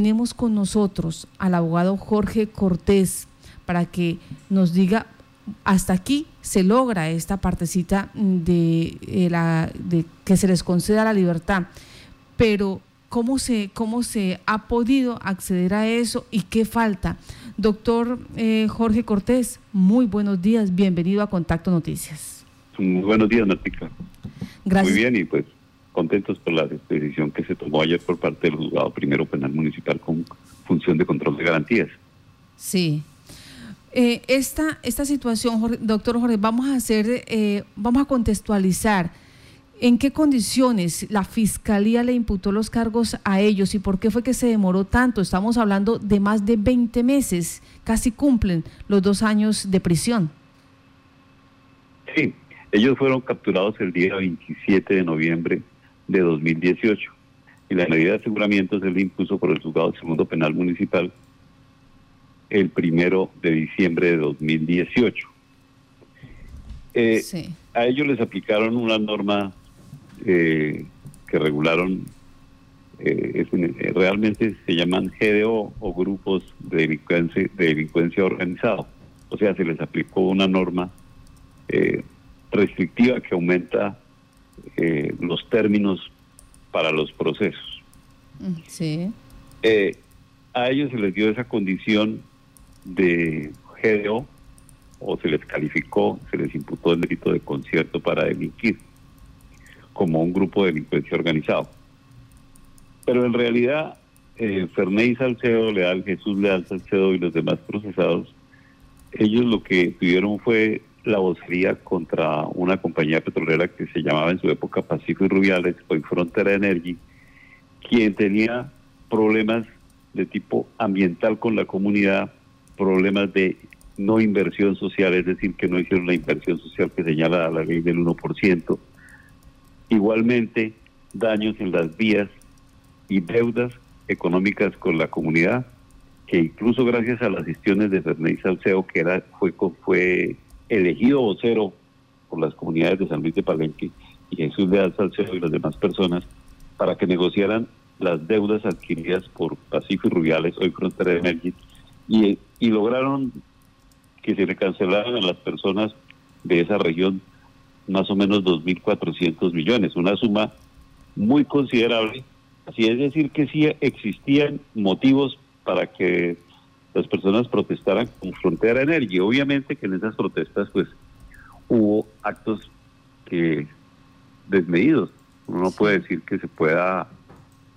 Tenemos con nosotros al abogado Jorge Cortés para que nos diga hasta aquí se logra esta partecita de, eh, la, de que se les conceda la libertad, pero ¿cómo se, cómo se ha podido acceder a eso y qué falta? Doctor eh, Jorge Cortés, muy buenos días, bienvenido a Contacto Noticias. Muy buenos días, Natica. Gracias. Muy bien, y pues contentos por la decisión que se tomó ayer por parte del juzgado primero penal municipal con función de control de garantías. Sí. Eh, esta, esta situación, doctor Jorge, vamos a hacer, eh, vamos a contextualizar en qué condiciones la fiscalía le imputó los cargos a ellos y por qué fue que se demoró tanto. Estamos hablando de más de 20 meses, casi cumplen los dos años de prisión. Sí, ellos fueron capturados el día 27 de noviembre de 2018 y la medida de aseguramiento se le impuso por el juzgado segundo penal municipal el primero de diciembre de 2018. Eh, A ellos les aplicaron una norma eh, que regularon, eh, eh, realmente se llaman GDO o grupos de delincuencia, de delincuencia organizado. O sea, se les aplicó una norma restrictiva que aumenta los términos para los procesos. Sí. a ellos se les dio esa condición de GDO o se les calificó, se les imputó el delito de concierto para delinquir como un grupo de delincuencia organizado. Pero en realidad, eh, Ferney Salcedo Leal, Jesús Leal Salcedo y los demás procesados, ellos lo que tuvieron fue la vocería contra una compañía petrolera que se llamaba en su época Pacífico y Rubiales, hoy Frontera Energy, quien tenía problemas de tipo ambiental con la comunidad, problemas de no inversión social, es decir, que no hicieron la inversión social que señala la ley del 1%. Igualmente, daños en las vías y deudas económicas con la comunidad, que incluso gracias a las gestiones de Fernández Salceo, que era, fue, fue elegido vocero por las comunidades de San Luis de Palenque y Jesús Leal Salceo y las demás personas, para que negociaran las deudas adquiridas por Pacífico y Rubiales, hoy Frontera de Energy, y, lograron que se le cancelaran a las personas de esa región más o menos 2.400 millones, una suma muy considerable. Así es decir, que sí existían motivos para que las personas protestaran con Frontera Energía. Obviamente que en esas protestas pues hubo actos que desmedidos. Uno no puede decir que se pueda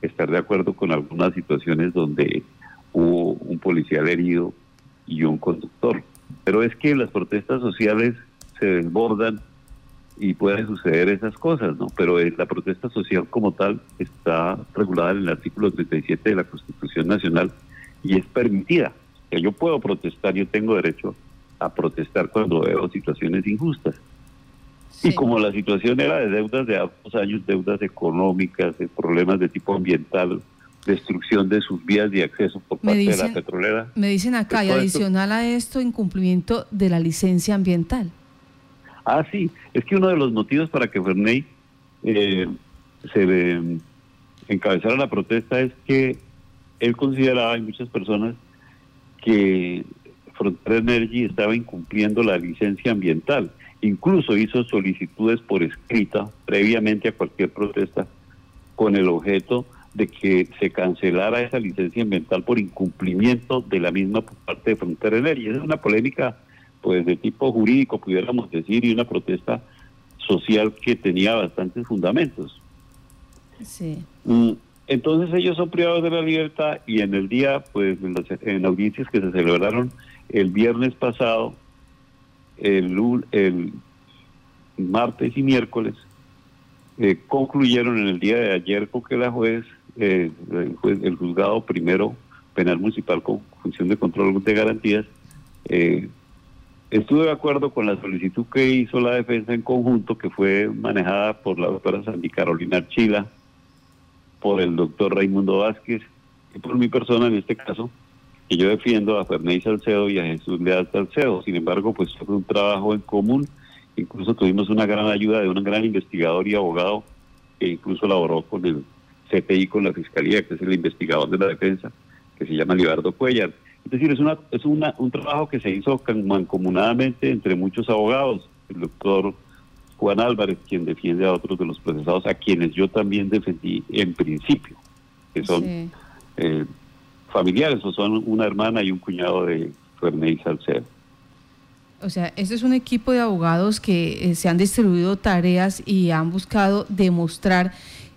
estar de acuerdo con algunas situaciones donde hubo un policial herido y un conductor. Pero es que las protestas sociales se desbordan y pueden suceder esas cosas, ¿no? Pero la protesta social como tal está regulada en el artículo 37 de la Constitución Nacional y es permitida. Que yo puedo protestar, yo tengo derecho a protestar cuando veo situaciones injustas. Y como la situación era de deudas de dos años, deudas económicas, de problemas de tipo ambiental, destrucción de sus vías de acceso por parte de la petrolera. Me dicen acá, y adicional a esto, incumplimiento de la licencia ambiental. Ah, sí, es que uno de los motivos para que Ferney eh, se encabezara la protesta es que él consideraba, y muchas personas, que Frontera Energy estaba incumpliendo la licencia ambiental. Incluso hizo solicitudes por escrita previamente a cualquier protesta con el objeto de que se cancelara esa licencia ambiental por incumplimiento de la misma por parte de Frontera Energy. Es una polémica pues de tipo jurídico, pudiéramos decir, y una protesta social que tenía bastantes fundamentos. Sí. Mm, entonces ellos son privados de la libertad y en el día, pues en, audiencias que se celebraron el viernes pasado, el, el martes y miércoles, eh, concluyeron en el día de ayer con que la juez eh, el, juzgado primero penal municipal con función de control de garantías, eh, estuve de acuerdo con la solicitud que hizo la defensa en conjunto, que fue manejada por la doctora Sandy Carolina Archila, por el doctor Raimundo Vázquez y por mi persona en este caso, que yo defiendo a Fernández Salcedo y a Jesús Leal Salcedo. Sin embargo, pues fue un trabajo en común. Incluso tuvimos una gran ayuda de un gran investigador y abogado que incluso laboró con el CPI con la Fiscalía, que es el investigador de la defensa, que se llama Libardo Cuellar. Es decir, es, una, es una, un trabajo que se hizo mancomunadamente entre muchos abogados. El doctor Juan Álvarez, quien defiende a otros de los procesados, a quienes yo también defendí en principio, que son eh, familiares o son una hermana y un cuñado de Ferney Salcedo. O sea, este es un equipo de abogados que eh, se han distribuido tareas y han buscado demostrar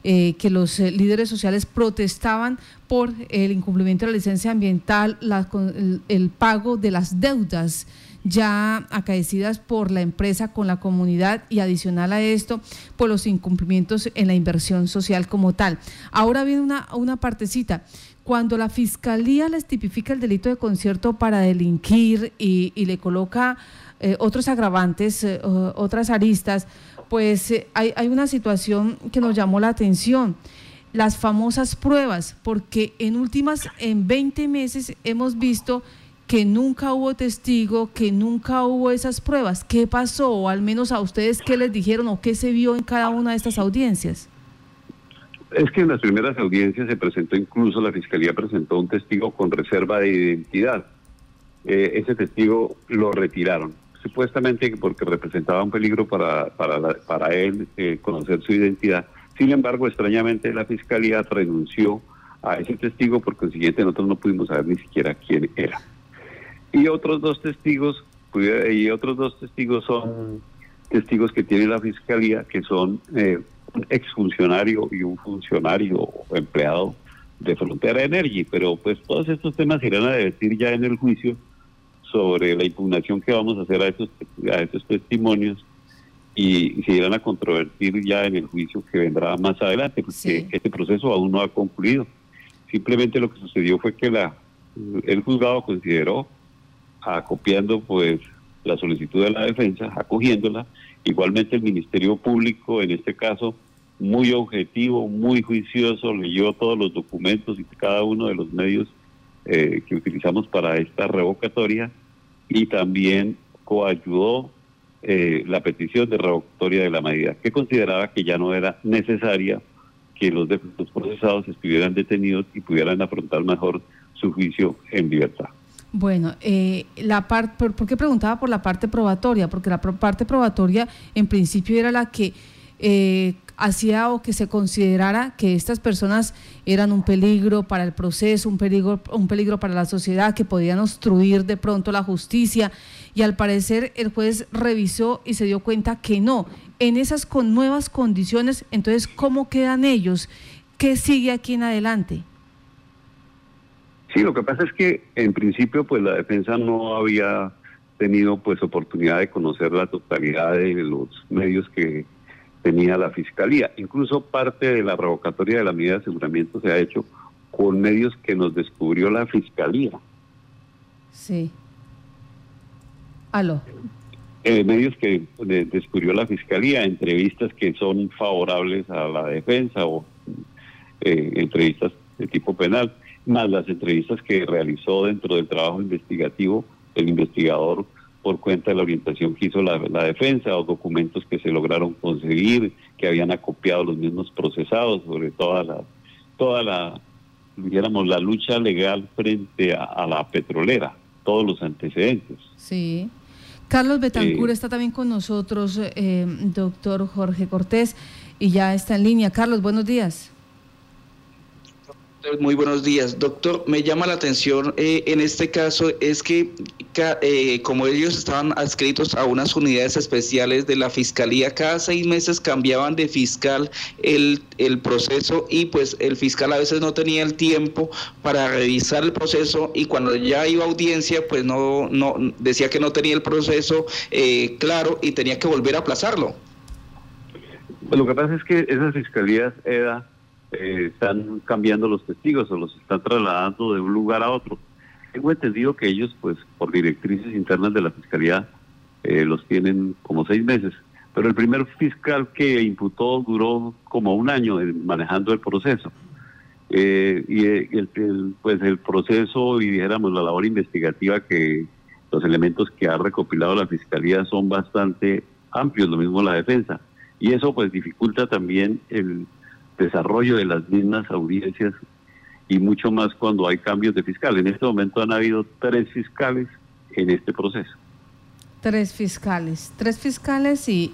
eh, que los eh, líderes sociales protestaban por el incumplimiento de la licencia ambiental, el, pago de las deudas ya acaecidas por la empresa con la comunidad y adicional a esto, por los incumplimientos en la inversión social como tal. Ahora viene una, una partecita. Cuando la fiscalía les tipifica el delito de concierto para delinquir y, le coloca eh, otros agravantes, otras aristas, pues eh, hay, hay una situación que nos llamó la atención las famosas pruebas, porque en últimas, en 20 meses hemos visto que nunca hubo testigo, que nunca hubo esas pruebas. ¿Qué pasó? O al menos a ustedes, ¿qué les dijeron o qué se vio en cada una de estas audiencias? Es que en las primeras audiencias se presentó incluso, la Fiscalía presentó un testigo con reserva de identidad. Eh, ese testigo lo retiraron supuestamente porque representaba un peligro para, para, para él eh, conocer su identidad. Sin embargo, extrañamente la fiscalía renunció a ese testigo, por consiguiente nosotros no pudimos saber ni siquiera quién era. Y otros dos testigos, y otros dos testigos son testigos que tiene la fiscalía, que son eh, un exfuncionario y un funcionario empleado de Frontera Energy, pero pues todos estos temas irán a decir ya en el juicio sobre la impugnación que vamos a hacer a estos, a estos testimonios y, se irán a controvertir ya en el juicio que vendrá más adelante, porque este proceso aún no ha concluido. Simplemente lo que sucedió fue que la el juzgado consideró, acopiando pues la solicitud de la defensa, acogiéndola, igualmente el Ministerio Público, en este caso, muy objetivo, muy juicioso, leyó todos los documentos y cada uno de los medios eh, que utilizamos para esta revocatoria y también coayudó eh, la petición de revocatoria de la medida, que consideraba que ya no era necesaria que los, procesados estuvieran detenidos y pudieran afrontar mejor su juicio en libertad. Bueno, eh, la parte, ¿por, qué preguntaba por la parte probatoria? Porque la parte probatoria en principio era la que eh, hacía o que se considerara que estas personas eran un peligro para el proceso, un peligro, un peligro para la sociedad, que podían obstruir de pronto la justicia. Y al parecer el juez revisó y se dio cuenta que no. En esas con nuevas condiciones, entonces, ¿cómo quedan ellos? ¿Qué sigue aquí en adelante? Sí, lo que pasa es que en principio pues la defensa no había tenido pues oportunidad de conocer la totalidad de los medios que tenía la Fiscalía. Incluso parte de la revocatoria de la medida de aseguramiento se ha hecho con medios que nos descubrió la Fiscalía. Sí. Aló. Eh, medios que descubrió la Fiscalía, entrevistas que son favorables a la defensa o eh, entrevistas de tipo penal, más las entrevistas que realizó dentro del trabajo investigativo el investigador por cuenta de la orientación que hizo la, defensa o documentos que se lograron conseguir, que habían acopiado los mismos procesados sobre toda la, toda la, dijéramos, la lucha legal frente a, la petrolera, todos los antecedentes. Sí. Carlos Betancur está también con nosotros, eh, doctor Jorge Cortés, y ya está en línea. Carlos, buenos días. Muy buenos días. Doctor, me llama la atención eh, en este caso es que eh, como ellos estaban adscritos a unas unidades especiales de la Fiscalía, cada seis meses cambiaban de fiscal el, el proceso y pues el fiscal a veces no tenía el tiempo para revisar el proceso y cuando ya iba a audiencia pues no, no decía que no tenía el proceso eh, claro y tenía que volver a aplazarlo. Lo que pasa es que esas fiscalías EDA eh, están cambiando los testigos o los están trasladando de un lugar a otro. Tengo entendido que ellos, pues, por directrices internas de la Fiscalía, eh, los tienen como seis meses. Pero el primer fiscal que imputó duró como un año manejando el proceso. Eh, y el, pues el proceso y dijéramos la labor investigativa que los elementos que ha recopilado la Fiscalía son bastante amplios, lo mismo la defensa. Y eso pues dificulta también el, desarrollo de las mismas audiencias y mucho más cuando hay cambios de fiscal. En este momento han habido tres fiscales en este proceso. Tres fiscales, tres fiscales y,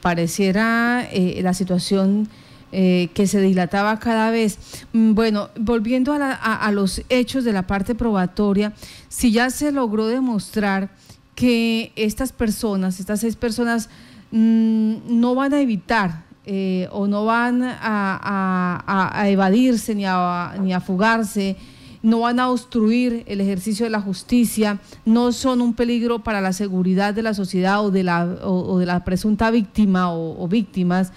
pareciera eh, la situación eh, que se dilataba cada vez. Mm, bueno, volviendo a, los hechos de la parte probatoria, si ya se logró demostrar que estas personas, estas seis personas, mm, no van a evitar eh, o no van a, evadirse ni a, ni a fugarse, no van a obstruir el ejercicio de la justicia, no son un peligro para la seguridad de la sociedad o de la, o, de la presunta víctima o, víctimas,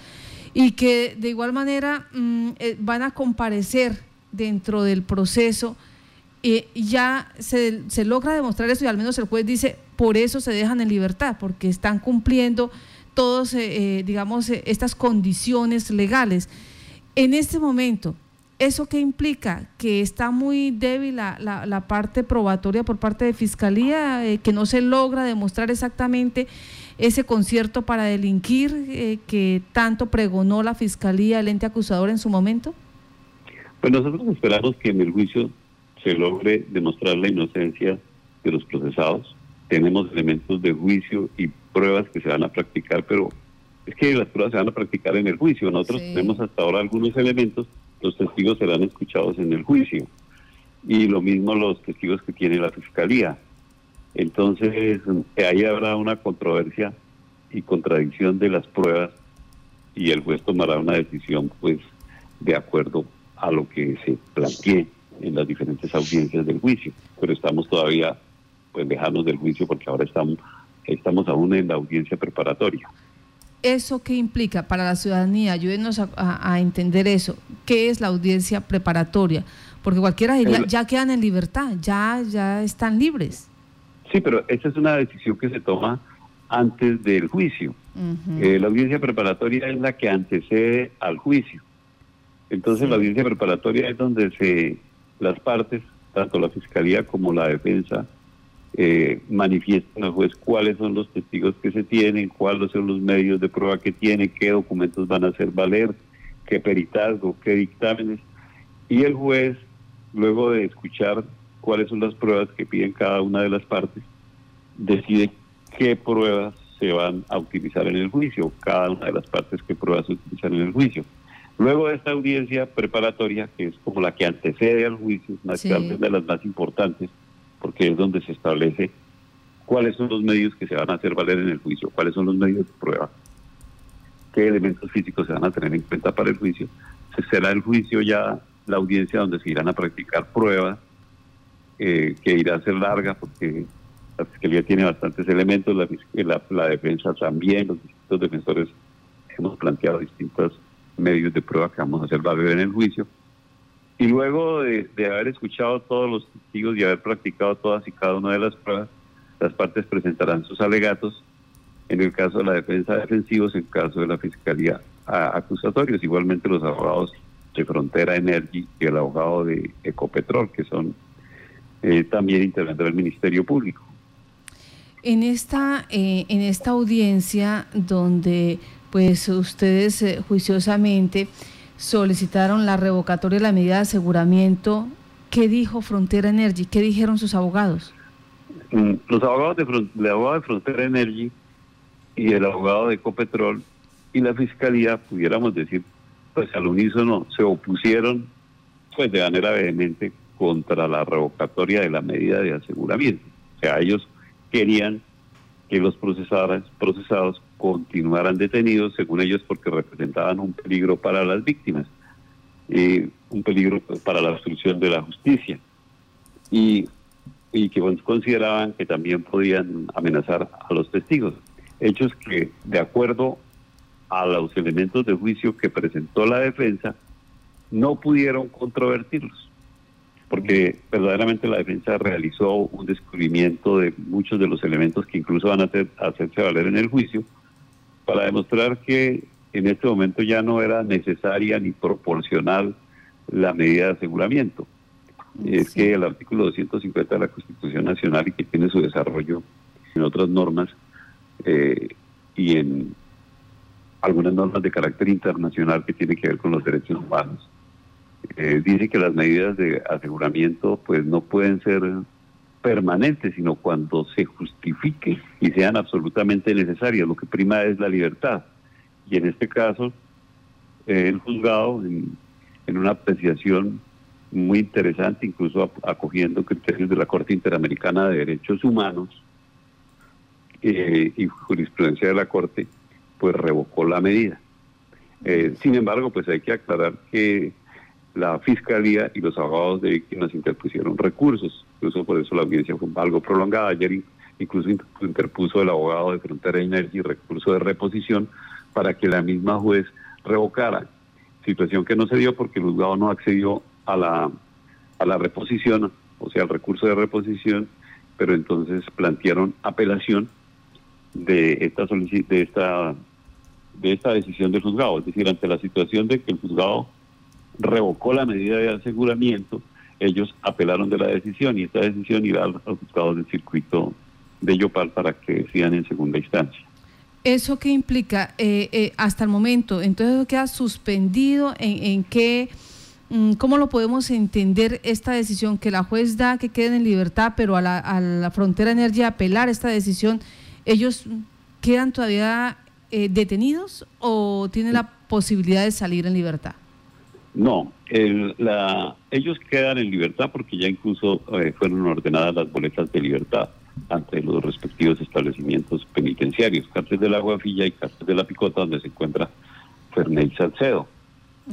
y que de igual manera mm, eh, van a comparecer dentro del proceso. y ya se, se logra demostrar eso y al menos el juez dice, por eso se dejan en libertad, porque están cumpliendo todos, eh, eh, digamos, eh, estas condiciones legales. En este momento, ¿eso qué implica? Que está muy débil la, la, parte probatoria por parte de Fiscalía, que no se logra demostrar exactamente ese concierto para delinquir que tanto pregonó la Fiscalía, el ente acusador en su momento? Pues nosotros esperamos que en el juicio se logre demostrar la inocencia de los procesados. Tenemos elementos de juicio y pruebas que se van a practicar, pero es que las pruebas se van a practicar en el juicio. Nosotros tenemos hasta ahora algunos elementos, los testigos serán escuchados en el juicio. Y lo mismo los testigos que tiene la fiscalía. Entonces, ahí habrá una controversia y contradicción de las pruebas y el juez tomará una decisión, pues, de acuerdo a lo que se plantee en las diferentes audiencias del juicio. Pero estamos todavía, pues, lejanos del juicio porque ahora estamos estamos aún en la audiencia preparatoria. ¿Eso qué implica para la ciudadanía? Ayúdenos a, entender eso. ¿Qué es la audiencia preparatoria? Porque cualquiera diría, ya quedan en libertad, ya, ya están libres. Sí, pero esa es una decisión que se toma antes del juicio. Eh, la audiencia preparatoria es la que antecede al juicio. Entonces la audiencia preparatoria es donde se las partes, tanto la fiscalía como la defensa, eh, manifiestan al juez cuáles son los testigos que se tienen, cuáles son los medios de prueba que tienen, qué documentos van a hacer valer, qué peritazgo, qué dictámenes. Y el juez, luego de escuchar cuáles son las pruebas que piden cada una de las partes, decide qué pruebas se van a utilizar en el juicio, cada una de las partes qué pruebas se utilizan en el juicio. Luego de esta audiencia preparatoria, que es como la que antecede al juicio, una de las más importantes, porque es donde se establece cuáles son los medios que se van a hacer valer en el juicio, cuáles son los medios de prueba, qué elementos físicos se van a tener en cuenta para el juicio. Se será el juicio ya la audiencia donde se irán a practicar pruebas, eh, que irá a ser larga porque la Fiscalía tiene bastantes elementos, la, la, defensa también, los distintos defensores hemos planteado distintos medios de prueba que vamos a hacer valer en el juicio y luego de, haber escuchado todos los testigos y haber practicado todas y cada una de las pruebas, las partes presentarán sus alegatos, en el caso de la defensa defensivos, en el caso de la fiscalía acusatorios, igualmente los abogados de Frontera Energy y el abogado de Ecopetrol, que son eh, también integrantes del Ministerio Público. En esta, eh, en esta audiencia donde pues ustedes eh, juiciosamente solicitaron la revocatoria de la medida de aseguramiento. ¿Qué dijo Frontera Energy? ¿Qué dijeron sus abogados? Mm, los abogados de, abogado de Frontera Energy y el abogado de Ecopetrol y la fiscalía, pudiéramos decir, pues al unísono se opusieron pues de manera vehemente contra la revocatoria de la medida de aseguramiento. O sea, ellos querían que los procesadores, procesados continuaran detenidos, según ellos, porque representaban un peligro para las víctimas, eh, un peligro para la obstrucción de la justicia, y, y que consideraban que también podían amenazar a los testigos. Hechos que, de acuerdo a los elementos de juicio que presentó la defensa, no pudieron controvertirlos porque verdaderamente la defensa realizó un descubrimiento de muchos de los elementos que incluso van a, hacerse valer en el juicio, para demostrar que en este momento ya no era necesaria ni proporcional la medida de aseguramiento. Es que el artículo 250 de la Constitución Nacional y que tiene su desarrollo en otras normas eh, y en algunas normas de carácter internacional que tiene que ver con los derechos humanos, eh, dice que las medidas de aseguramiento pues no pueden ser permanentes, sino cuando se justifique y sean absolutamente necesarias. Lo que prima es la libertad. Y en este caso, eh, el juzgado, en, una apreciación muy interesante, incluso acogiendo criterios de la Corte Interamericana de Derechos Humanos eh, y jurisprudencia de la Corte, pues revocó la medida. Eh, sin embargo, pues hay que aclarar que la Fiscalía y los abogados de víctimas interpusieron recursos, incluso por eso la audiencia fue algo prolongada. Ayer incluso interpuso el abogado de Frontera Energy recurso de reposición para que la misma juez revocara, situación que no se dio porque el juzgado no accedió a la, a la reposición, o sea, al recurso de reposición, pero entonces plantearon apelación de esta de esta de esta decisión del juzgado, es decir, ante la situación de que el juzgado revocó la medida de aseguramiento, ellos apelaron de la decisión y esta decisión irá al, juzgado del circuito de Yopal para que decidan en segunda instancia. ¿Eso qué implica eh, eh, hasta el momento? Entonces queda suspendido en, qué, mm, ¿cómo lo podemos entender esta decisión que la juez da que queden en libertad, pero a la, a la frontera energía apelar esta decisión, ellos quedan todavía eh, detenidos o tienen la posibilidad de salir en libertad? No, la, ellos quedan en libertad porque ya incluso eh, fueron ordenadas las boletas de libertad ante los respectivos establecimientos penitenciarios, cárcel de la Guafilla y cárcel de la Picota, donde se encuentra Ferney Salcedo.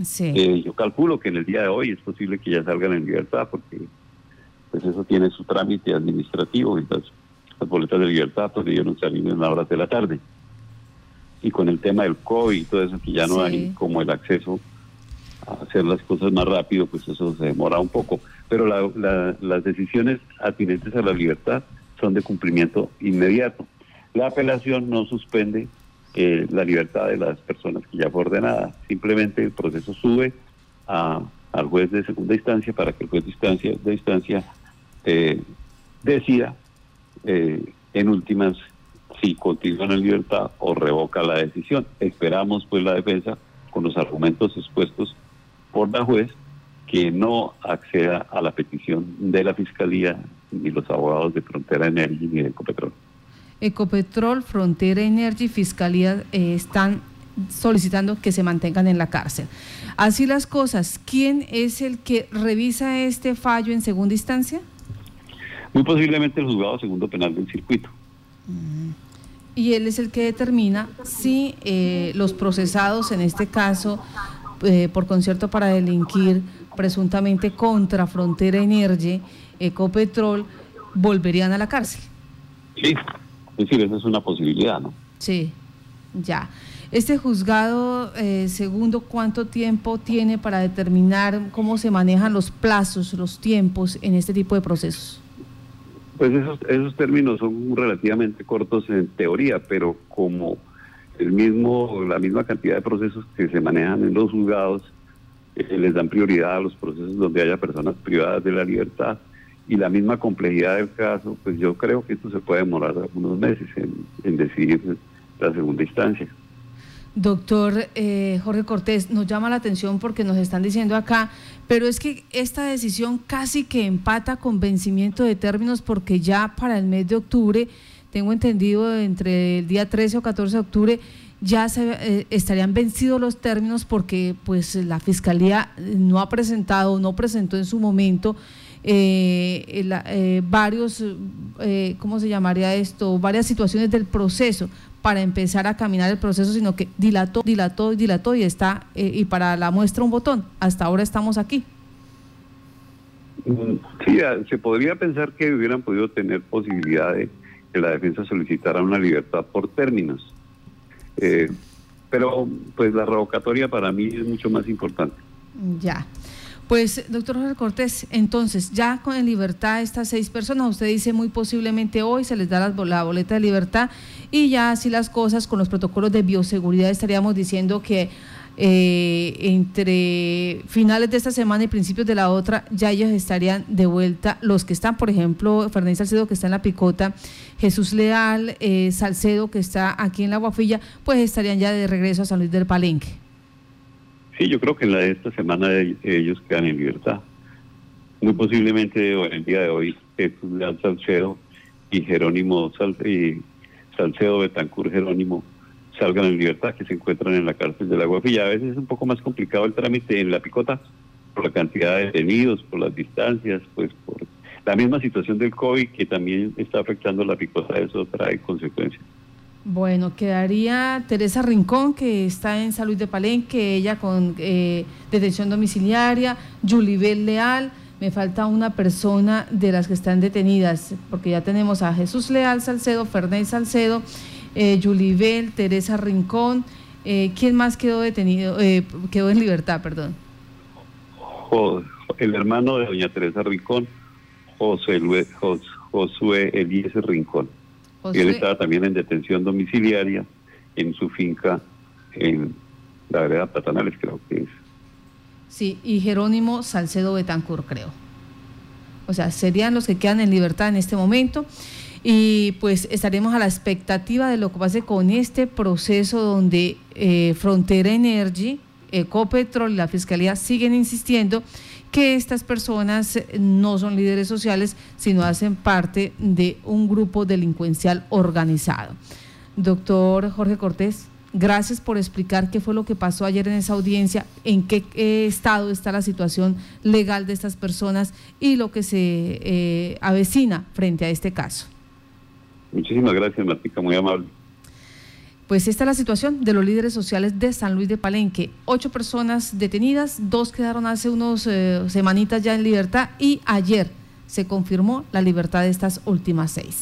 Sí. Eh, yo calculo que en el día de hoy es posible que ya salgan en libertad porque pues eso tiene su trámite administrativo y las, boletas de libertad pues debieron salir en las horas de la tarde y con el tema del COVID y todo eso, que ya no hay como el acceso hacer las cosas más rápido, pues eso se demora un poco. Pero las decisiones atinentes a la libertad son de cumplimiento inmediato. La apelación no suspende eh, la libertad de las personas que ya fue ordenada, simplemente el proceso sube al juez de segunda instancia para que el juez de instancia, de instancia eh, decida eh, en últimas si continúan en libertad o revoca la decisión. Esperamos pues la defensa con los argumentos expuestos por la juez que no acceda a la petición de la Fiscalía ni los abogados de Frontera Energy ni de Ecopetrol. Ecopetrol, Frontera Energy, Fiscalía eh, están solicitando que se mantengan en la cárcel. Así las cosas, ¿quién es el que revisa este fallo en segunda instancia? Muy posiblemente el juzgado segundo penal del circuito. Mm y él es el que determina si eh, los procesados, en este caso, eh, por concierto para delinquir presuntamente contra Frontera Energy, Ecopetrol, volverían a la cárcel. Sí, es decir, esa es una posibilidad, ¿no? Sí, ya. Este juzgado eh, segundo, ¿cuánto tiempo tiene para determinar cómo se manejan los plazos, los tiempos en este tipo de procesos? Pues esos, esos términos son relativamente cortos en teoría, pero como el mismo, la misma cantidad de procesos que se manejan en los juzgados eh, les dan prioridad a los procesos donde haya personas privadas de la libertad y la misma complejidad del caso, pues yo creo que esto se puede demorar algunos meses en, en decidir la segunda instancia. Doctor eh, Jorge Cortés, nos llama la atención porque nos están diciendo acá, pero es que esta decisión casi que empata con vencimiento de términos porque ya para el mes de octubre, tengo entendido entre el día 13 o 14 de octubre, ya se, eh, estarían vencidos los términos porque pues la Fiscalía no ha presentado, no presentó en su momento eh, varios, ¿cómo se llamaría esto? Varias situaciones del proceso para empezar a caminar el proceso, sino que dilató, dilató dilató y está, eh, y para la muestra un botón. Hasta ahora estamos aquí. Mm, sí, se podría pensar que hubieran podido tener posibilidad de que la defensa solicitara una libertad por términos. Eh, pero pues la revocatoria para mí es mucho más importante. Ya. Pues, doctor Jorge Cortés, entonces, ya con en libertad estas seis personas, usted dice muy posiblemente hoy se les da la, boleta de libertad y ya así las cosas con los protocolos de bioseguridad estaríamos diciendo que eh, entre finales de esta semana y principios de la otra, ya ellos estarían de vuelta. Los que están, por ejemplo, Fernández Salcedo, que está en la Picota, Jesús Leal, eh, Salcedo, que está aquí en la Guafilla, pues estarían ya de regreso a San Luis del Palenque. Sí, yo creo que en la de esta semana ellos quedan en libertad. Muy posiblemente en el día de hoy Jesús Leal Salcedo y Jerónimo Salcedo Betancur Jerónimo salgan en libertad, que se encuentran en la cárcel de la Guafilla. A veces es un poco más complicado el trámite en la picota por la cantidad de detenidos, por las distancias, pues por la misma situación del COVID que también está afectando la picota, eso trae consecuencias. Bueno, quedaría Teresa Rincón, que está en Salud de Palenque, ella con eh, detención domiciliaria, Julibel Leal, me falta una persona de las que están detenidas, porque ya tenemos a Jesús Leal Salcedo, Fernández Salcedo, eh, Julibel, Teresa Rincón, eh, ¿quién más quedó detenido, eh, quedó en libertad, perdón? El hermano de doña Teresa Rincón, José Josué Eliezer Rincón. Él estaba también en detención domiciliaria en su finca en la vereda Platanales, creo que es. Sí, y Jerónimo Salcedo Betancur, creo. O sea, serían los que quedan en libertad en este momento. Y pues estaremos a la expectativa de lo que pase con este proceso donde eh, Frontera Energy, Ecopetrol y la Fiscalía siguen insistiendo que estas personas no son líderes sociales, sino hacen parte de un grupo delincuencial organizado. Doctor Jorge Cortés, gracias por explicar qué fue lo que pasó ayer en esa audiencia, en qué estado está la situación legal de estas personas y lo que se eh, avecina frente a este caso. Muchísimas gracias, Martica, muy amable. Pues esta es la situación de los líderes sociales de San Luis de Palenque. Ocho personas detenidas, dos quedaron hace unos eh, semanitas ya en libertad y ayer se confirmó la libertad de estas últimas seis.